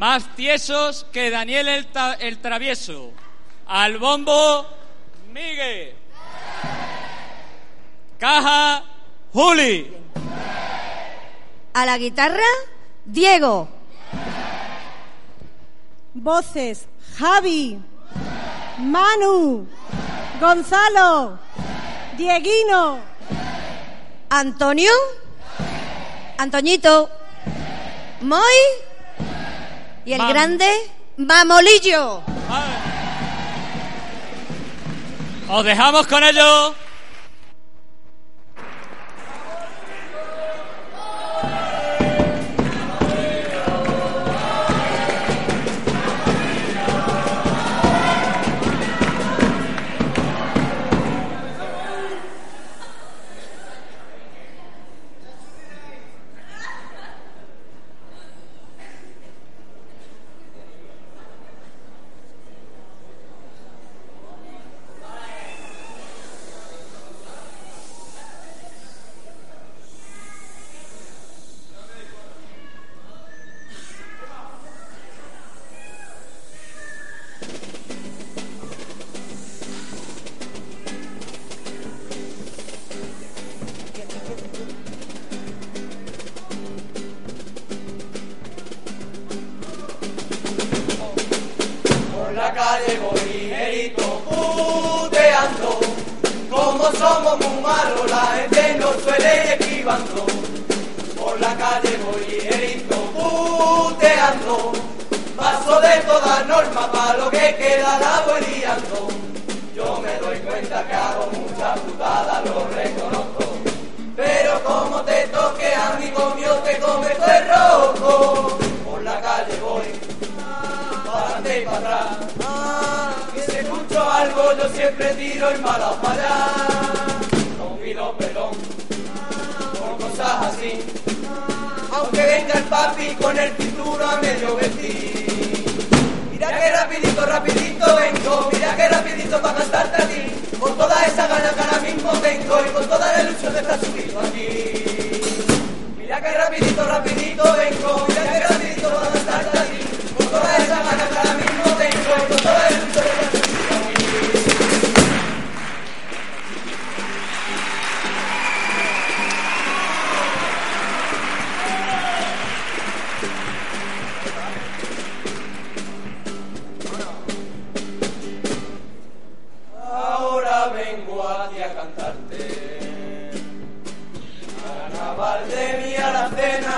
Más tiesos que Daniel el, el Travieso. Al bombo, Miguel. Caja, Juli. A la guitarra, Diego. Voces, Javi, Manu, Gonzalo, Dieguino, Antonio. Antoñito. Moy. Y el Mam. grande, Mamolillo. Os dejamos con ello. La gente nos suele esquivando. Por la calle voy ligerito puteando, paso de toda norma para lo que queda la voy liando. Yo me doy cuenta que hago mucha putada, lo reconozco, pero como te toque amigo mío te comes el rojo. Por la calle voy para y para atrás. Que si escucho algo yo siempre tiro y mala para allá. Así. Aunque venga el papi con el cinturón a medio vestir. Mira que rapidito, rapidito vengo, mira que rapidito para cantarte a ti. Con toda esa gana que ahora mismo tengo y con toda la ilusión de estar subido aquí. Mira que rapidito, rapidito vengo, mira que rapidito para vengo a ti a cantarte. Carnaval de mi alacena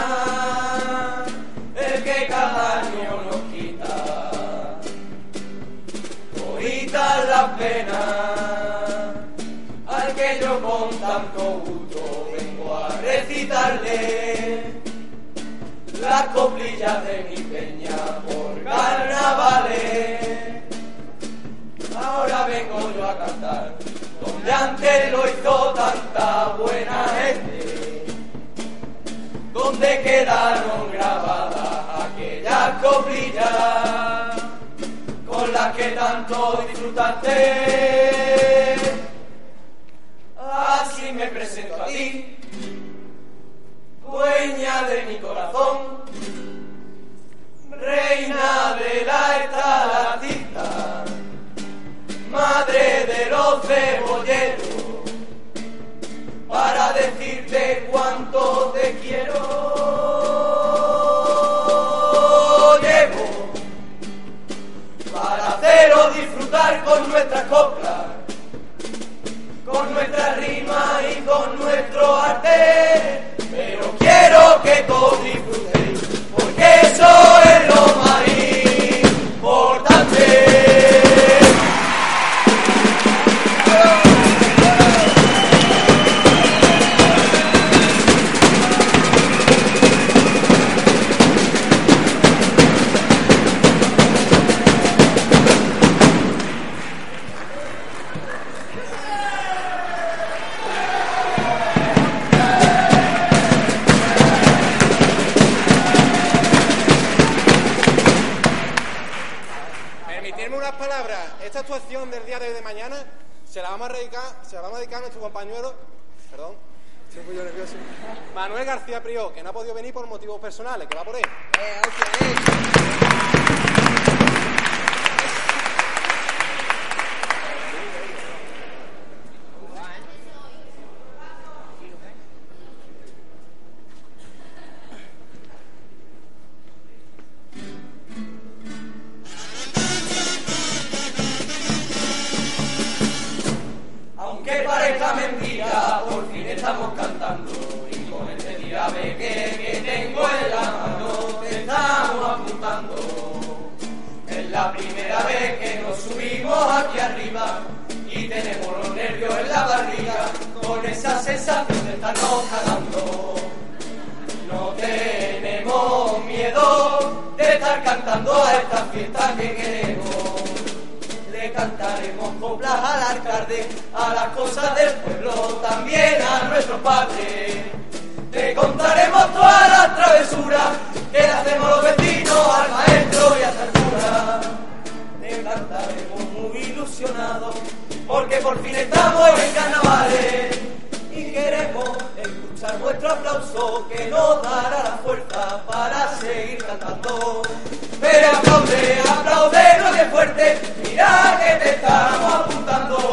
El que cada año nos quita. Toditas las penas Al que yo con tanto gusto Vengo a recitarle Las coplillas de mi peña Por carnavales. Ahora vengo yo a cantar donde antes lo hizo tanta buena gente, donde quedaron grabadas aquellas coplillas con las que tanto disfrutaste. Así me presento a ti, dueña de mi corazón, reina de la estalactita de los cebolleros, para decirte cuánto te quiero. Llevo para haceros disfrutar con nuestras coplas, con nuestra rima y con nuestro arte, pero quiero que todos disfrutéis, porque eso es lo más Que no ha podido venir por motivos personales, que va por él. Aunque parezca mentira, por fin estamos aquí arriba y tenemos los nervios en la barriga con esa sensación de estarnos cagando. No tenemos miedo de estar cantando a esta fiesta que queremos. Le cantaremos coplas al alcalde, a las cosas del pueblo, también a nuestros padres. Te contaremos todas las travesuras que le hacemos los vecinos al maestro y a Sartura. Te cantaremos porque por fin estamos en carnavales y queremos escuchar nuestro aplauso que nos dará la fuerza para seguir cantando. Pero aplaude, aplaude, no que fuerte, mira que te estamos apuntando.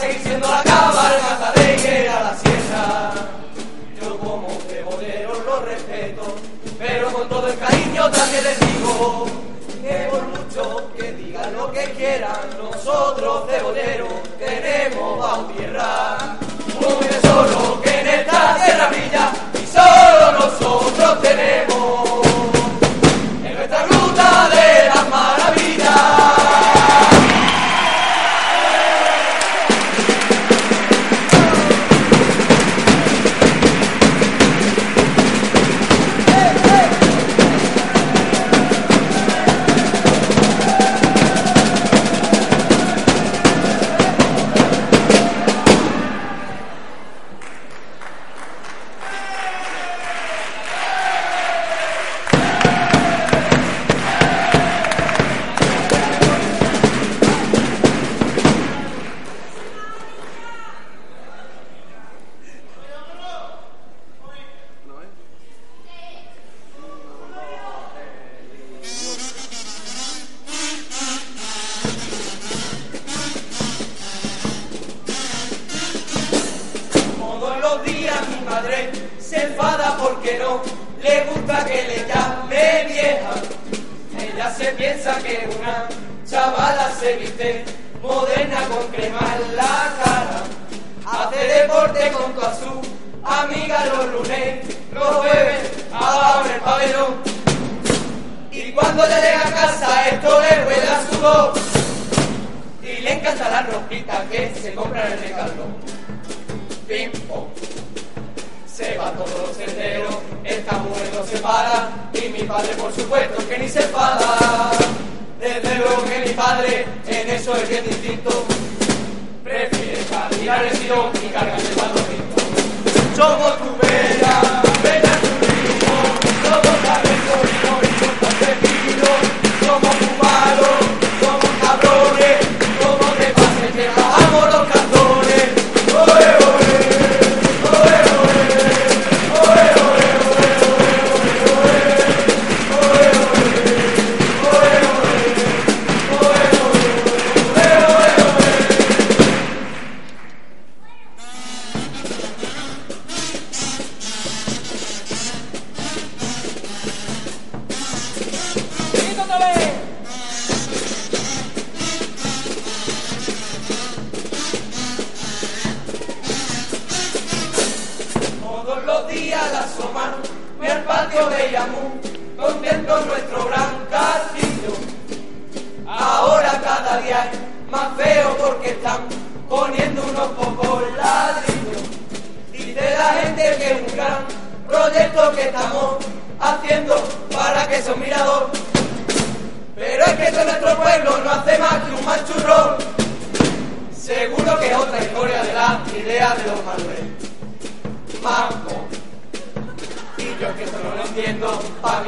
seguir siendo la cabalgata de Higuera la sierra. Yo como cebolero lo respeto, pero con todo el cariño también les digo que por mucho que digan lo que quieran, nosotros cebolleros tenemos bajo tierra. Un solo que en esta tierra brilla y solo nosotros tenemos. Ropita que se compra en el decathlon pim pom. Se va todos los senderos, esta mujer no se para, y mi padre por supuesto que ni se enfada. Desde luego que mi padre en eso es bien distinto, prefiere caminar el tirón y cargar el balonito. Somos tu bella, bella tu ritmo, somos talento y somos humanos, somos cabrones,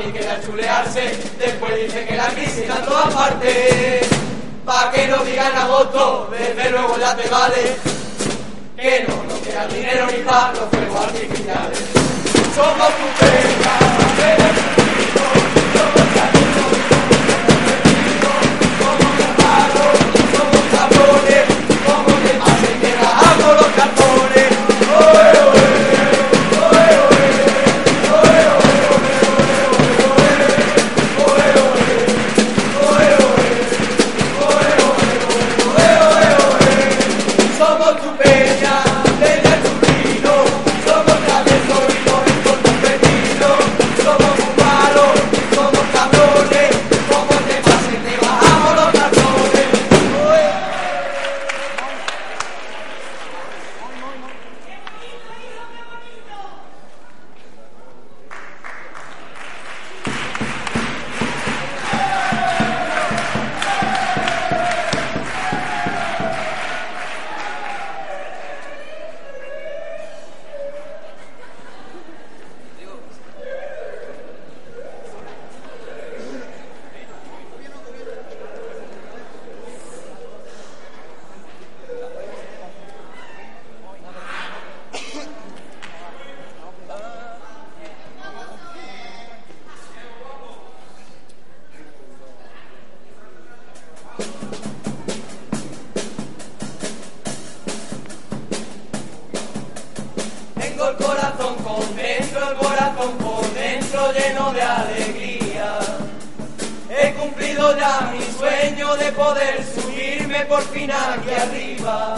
mí queda chulearse, después dice que la crisis está en todas partes. Pa' que no digan agosto, desde luego ya te vale, que no nos queda dinero ni pa' los fuegos artificiales. Somos tu pena, poder subirme por fin aquí arriba,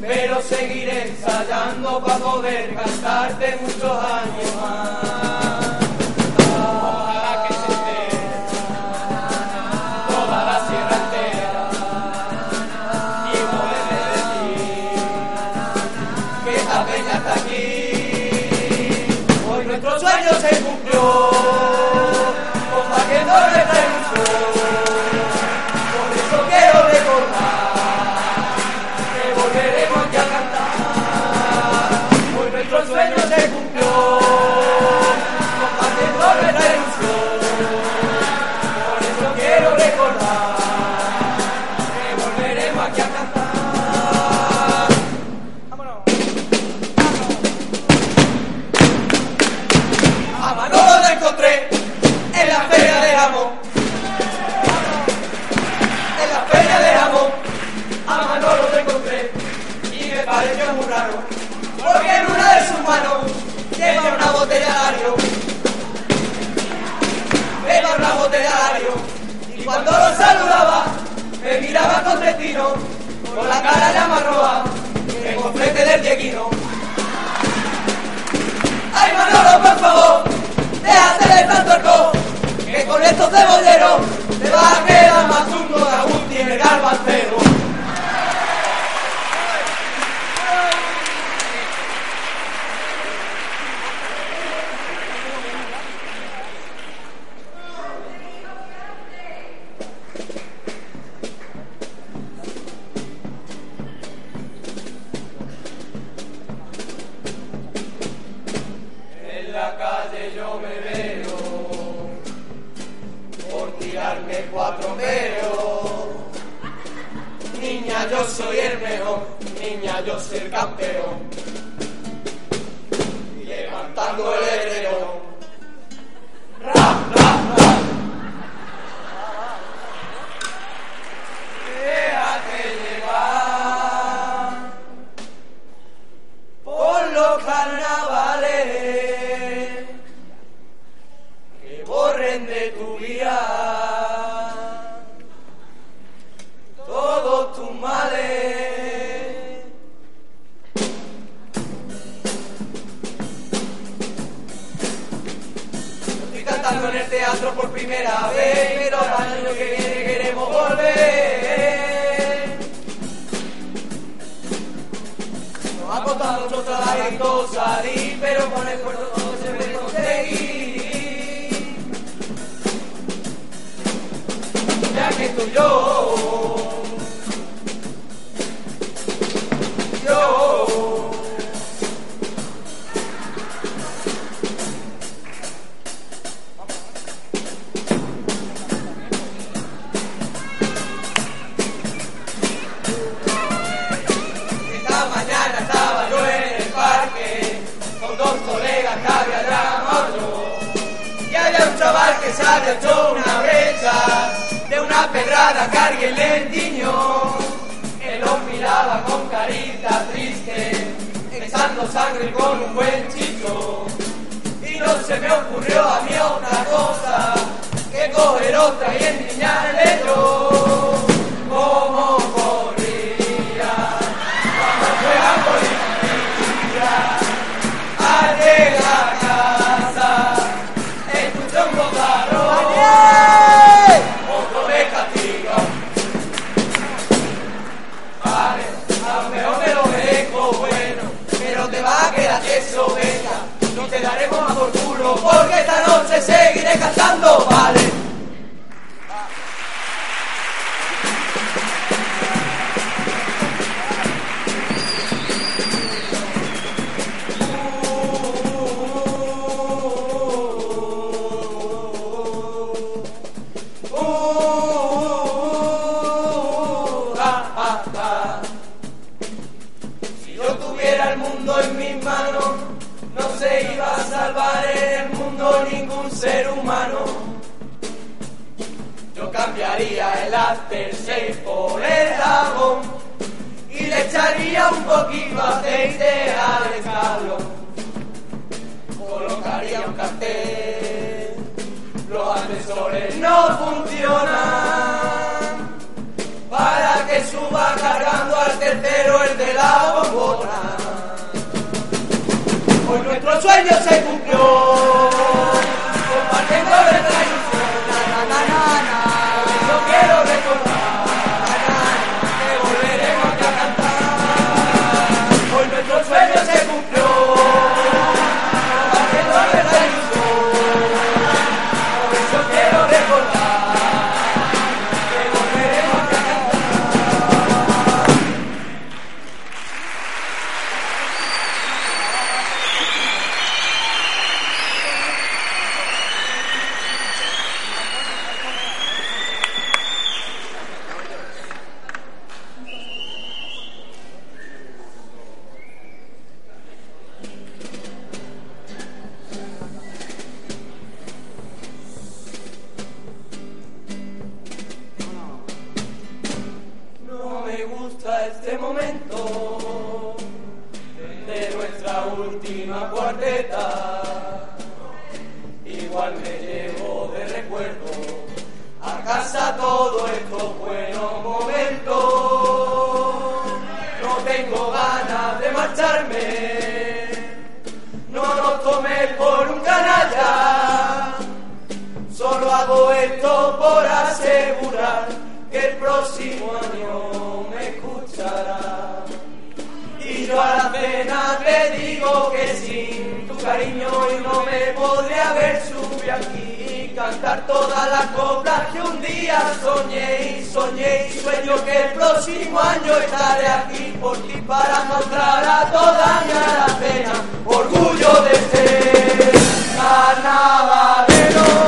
pero seguiré ensayando para poder cantarte muchos años. enciende tu guía. que se agachó una brecha de una pedrada cargue le entiñó. Él lo miraba con carita triste, echando sangre con un buen chico. Y no se me ocurrió a mí otra cosa que coger otra y endiñarle yo. Como que la venga. No te daremos a por culo porque esta noche seguiré cantando, vale. ser humano. Yo cambiaría el after por el jabón y le echaría un poquito aceite al escalón. Colocaría un cartel, los ascensores no funcionan para que suba cargando al tercero el de la bombona. Hoy nuestro sueño se cumplió. no me podré haber subido aquí y cantar todas las coplas que un día soñé y soñé y sueño que el próximo año estaré aquí por ti para mostrar a toda mi alacena orgullo de ser carnavalero.